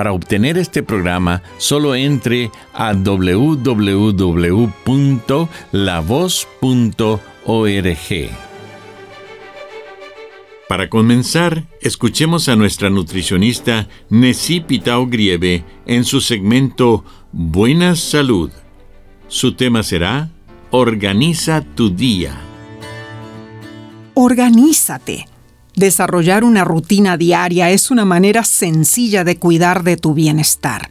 Para obtener este programa, solo entre a www.lavoz.org. Para comenzar, escuchemos a nuestra nutricionista Nessie Pitao Grieve en su segmento Buena Salud. Su tema será Organiza tu día. Organízate. Desarrollar una rutina diaria es una manera sencilla de cuidar de tu bienestar.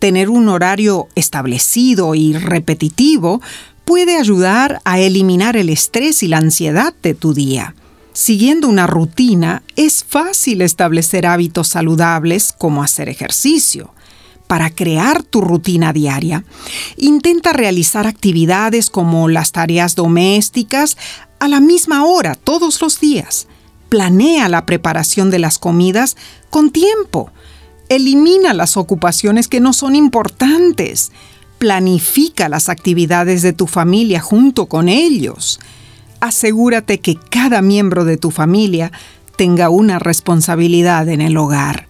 Tener un horario establecido y repetitivo puede ayudar a eliminar el estrés y la ansiedad de tu día. Siguiendo una rutina, es fácil establecer hábitos saludables como hacer ejercicio. Para crear tu rutina diaria, intenta realizar actividades como las tareas domésticas a la misma hora todos los días planea la preparación de las comidas con tiempo. Elimina las ocupaciones que no son importantes. Planifica las actividades de tu familia junto con ellos. Asegúrate que cada miembro de tu familia tenga una responsabilidad en el hogar.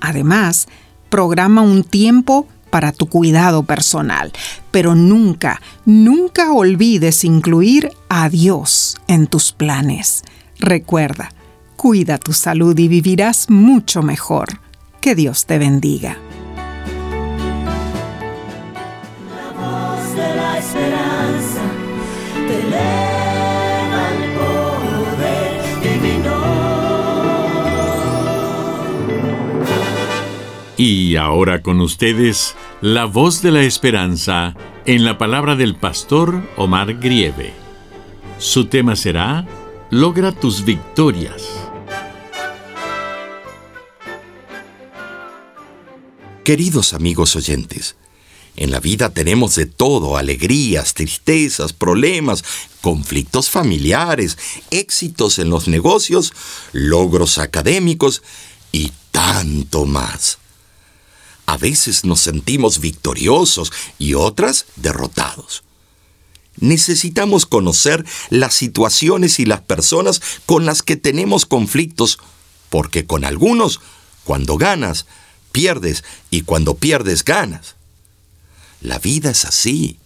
Además, programa un tiempo para tu cuidado personal, pero nunca, nunca olvides incluir a Dios en tus planes. Recuerda, Cuida tu salud y vivirás mucho mejor. Que Dios te bendiga. La voz de la esperanza te. Y ahora con ustedes, la voz de la esperanza en la palabra del pastor Omar Grieve. Su tema será Logra tus victorias. Queridos amigos oyentes, en la vida tenemos de todo, alegrías, tristezas, problemas, conflictos familiares, éxitos en los negocios, logros académicos y tanto más. A veces nos sentimos victoriosos y otras derrotados. Necesitamos conocer las situaciones y las personas con las que tenemos conflictos, porque con algunos, cuando ganas, pierdes y cuando pierdes ganas. La vida es así.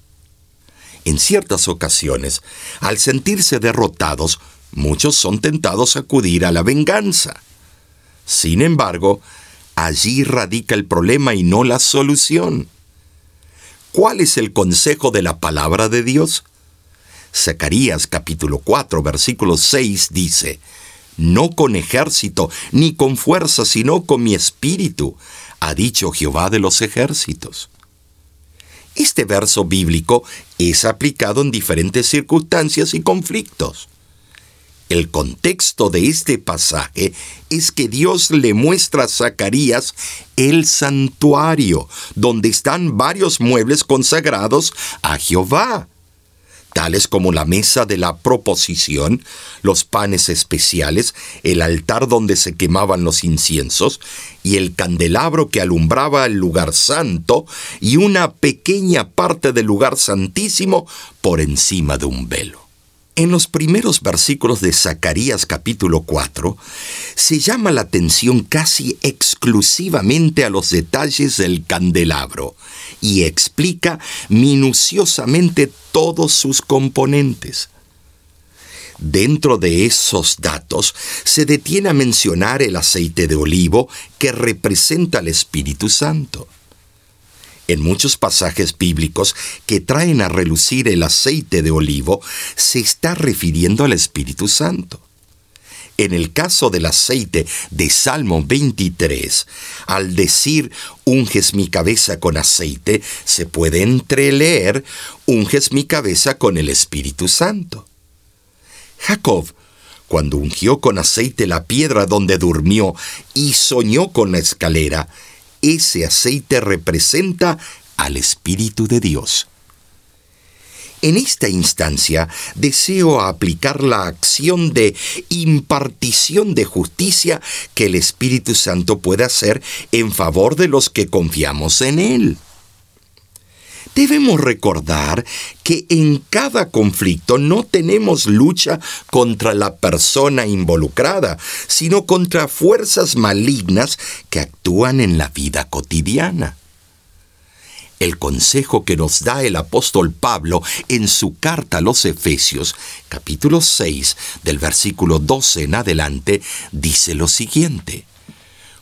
En ciertas ocasiones, al sentirse derrotados, muchos son tentados a acudir a la venganza. Sin embargo, allí radica el problema y no la solución. ¿Cuál es el consejo de la palabra de Dios? Zacarías capítulo 4 versículo 6 dice, no con ejército ni con fuerza, sino con mi espíritu, ha dicho Jehová de los ejércitos. Este verso bíblico es aplicado en diferentes circunstancias y conflictos. El contexto de este pasaje es que Dios le muestra a Zacarías el santuario, donde están varios muebles consagrados a Jehová tales como la mesa de la proposición, los panes especiales, el altar donde se quemaban los inciensos, y el candelabro que alumbraba el lugar santo, y una pequeña parte del lugar santísimo por encima de un velo. En los primeros versículos de Zacarías capítulo 4 se llama la atención casi exclusivamente a los detalles del candelabro y explica minuciosamente todos sus componentes. Dentro de esos datos se detiene a mencionar el aceite de olivo que representa al Espíritu Santo. En muchos pasajes bíblicos que traen a relucir el aceite de olivo, se está refiriendo al Espíritu Santo. En el caso del aceite de Salmo 23, al decir unges mi cabeza con aceite, se puede entreleer unges mi cabeza con el Espíritu Santo. Jacob, cuando ungió con aceite la piedra donde durmió y soñó con la escalera, ese aceite representa al Espíritu de Dios. En esta instancia deseo aplicar la acción de impartición de justicia que el Espíritu Santo puede hacer en favor de los que confiamos en Él. Debemos recordar que en cada conflicto no tenemos lucha contra la persona involucrada, sino contra fuerzas malignas que actúan en la vida cotidiana. El consejo que nos da el apóstol Pablo en su carta a los Efesios, capítulo 6, del versículo 12 en adelante, dice lo siguiente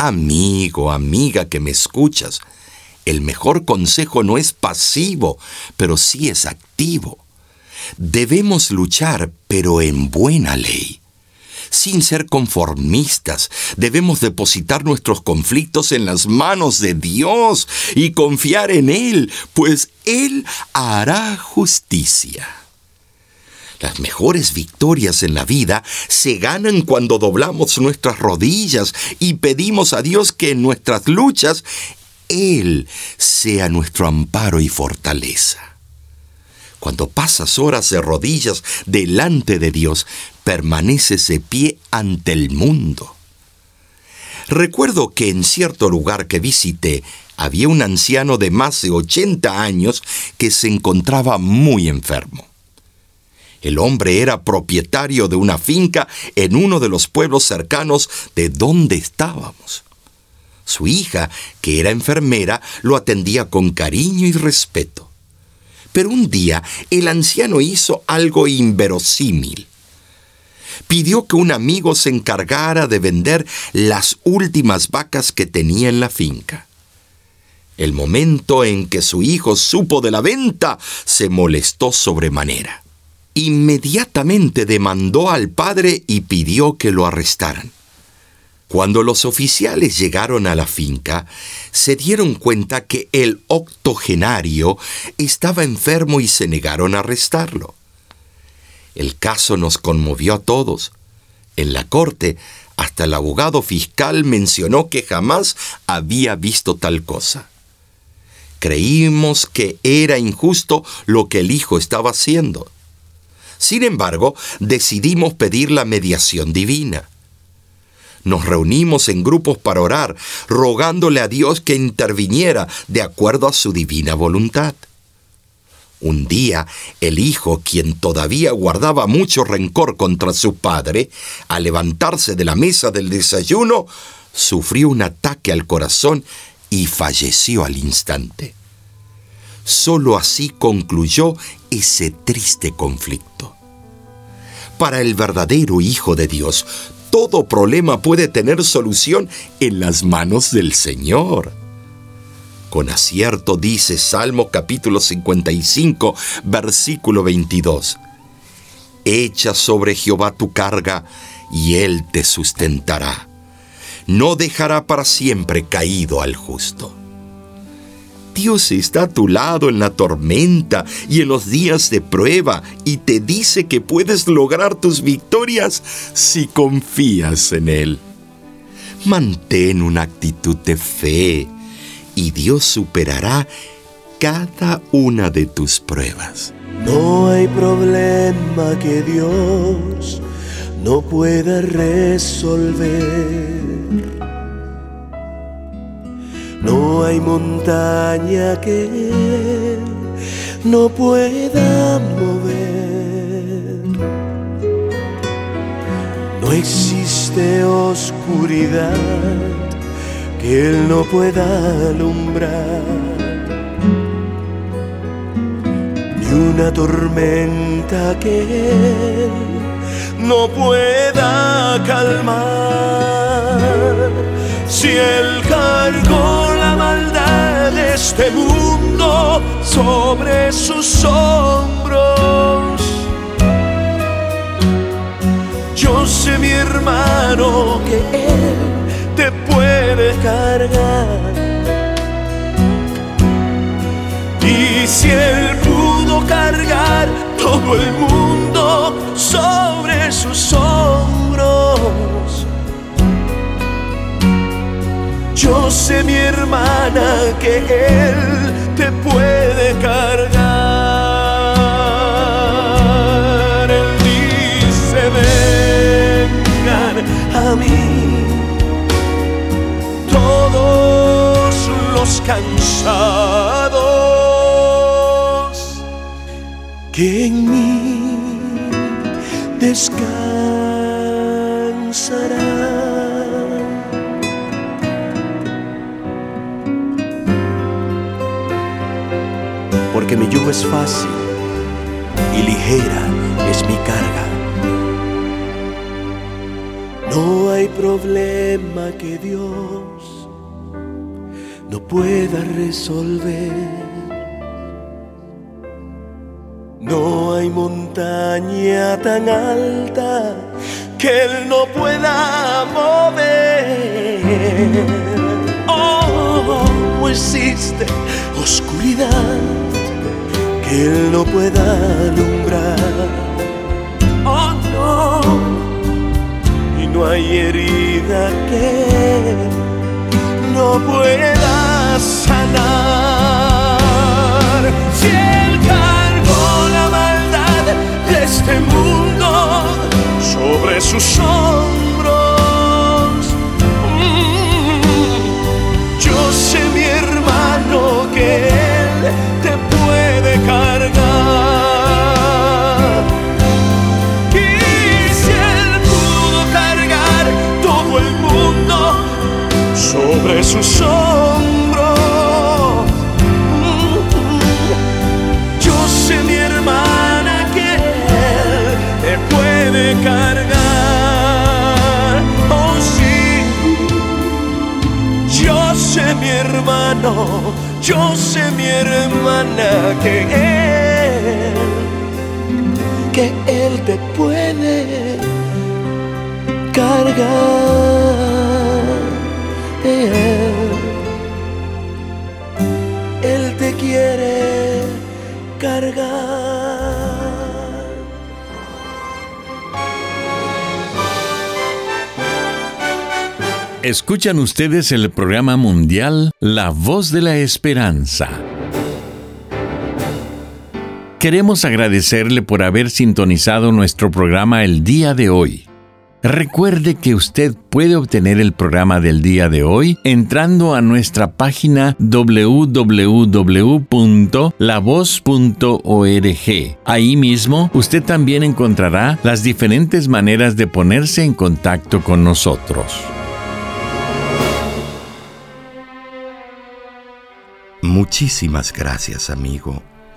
Amigo, amiga que me escuchas, el mejor consejo no es pasivo, pero sí es activo. Debemos luchar, pero en buena ley. Sin ser conformistas, debemos depositar nuestros conflictos en las manos de Dios y confiar en Él, pues Él hará justicia. Las mejores victorias en la vida se ganan cuando doblamos nuestras rodillas y pedimos a Dios que en nuestras luchas Él sea nuestro amparo y fortaleza. Cuando pasas horas de rodillas delante de Dios, permaneces de pie ante el mundo. Recuerdo que en cierto lugar que visité había un anciano de más de 80 años que se encontraba muy enfermo. El hombre era propietario de una finca en uno de los pueblos cercanos de donde estábamos. Su hija, que era enfermera, lo atendía con cariño y respeto. Pero un día el anciano hizo algo inverosímil. Pidió que un amigo se encargara de vender las últimas vacas que tenía en la finca. El momento en que su hijo supo de la venta, se molestó sobremanera inmediatamente demandó al padre y pidió que lo arrestaran. Cuando los oficiales llegaron a la finca, se dieron cuenta que el octogenario estaba enfermo y se negaron a arrestarlo. El caso nos conmovió a todos. En la corte, hasta el abogado fiscal mencionó que jamás había visto tal cosa. Creímos que era injusto lo que el hijo estaba haciendo. Sin embargo, decidimos pedir la mediación divina. Nos reunimos en grupos para orar, rogándole a Dios que interviniera de acuerdo a su divina voluntad. Un día, el hijo, quien todavía guardaba mucho rencor contra su padre, al levantarse de la mesa del desayuno, sufrió un ataque al corazón y falleció al instante. Solo así concluyó ese triste conflicto. Para el verdadero Hijo de Dios, todo problema puede tener solución en las manos del Señor. Con acierto dice Salmo capítulo 55, versículo 22. Echa sobre Jehová tu carga, y él te sustentará. No dejará para siempre caído al justo. Dios está a tu lado en la tormenta y en los días de prueba y te dice que puedes lograr tus victorias si confías en Él. Mantén una actitud de fe y Dios superará cada una de tus pruebas. No hay problema que Dios no pueda resolver no hay montaña que no pueda mover. No existe oscuridad que Él no pueda alumbrar. Ni una tormenta que Él no pueda calmar. Si Él cargó la maldad de este mundo sobre sus hombros, yo sé mi hermano que Él te puede cargar. Y si Él pudo cargar todo el mundo que Él te puede cargar. Él dice, vengan a mí todos los cansados que en mí descansarán. Mi yugo es fácil y ligera es mi carga. No hay problema que Dios no pueda resolver. No hay montaña tan alta que Él no pueda mover. Oh, no existe oscuridad Él no pueda alumbrar. Oh, no y no hay herida que no pueda hermana que Él que Él te puede cargar. Él, Él te quiere cargar. Escuchan ustedes el programa mundial La Voz de la Esperanza. Queremos agradecerle por haber sintonizado nuestro programa el día de hoy. Recuerde que usted puede obtener el programa del día de hoy entrando a nuestra página www.lavoz.org. Ahí mismo usted también encontrará las diferentes maneras de ponerse en contacto con nosotros. Muchísimas gracias, amigo,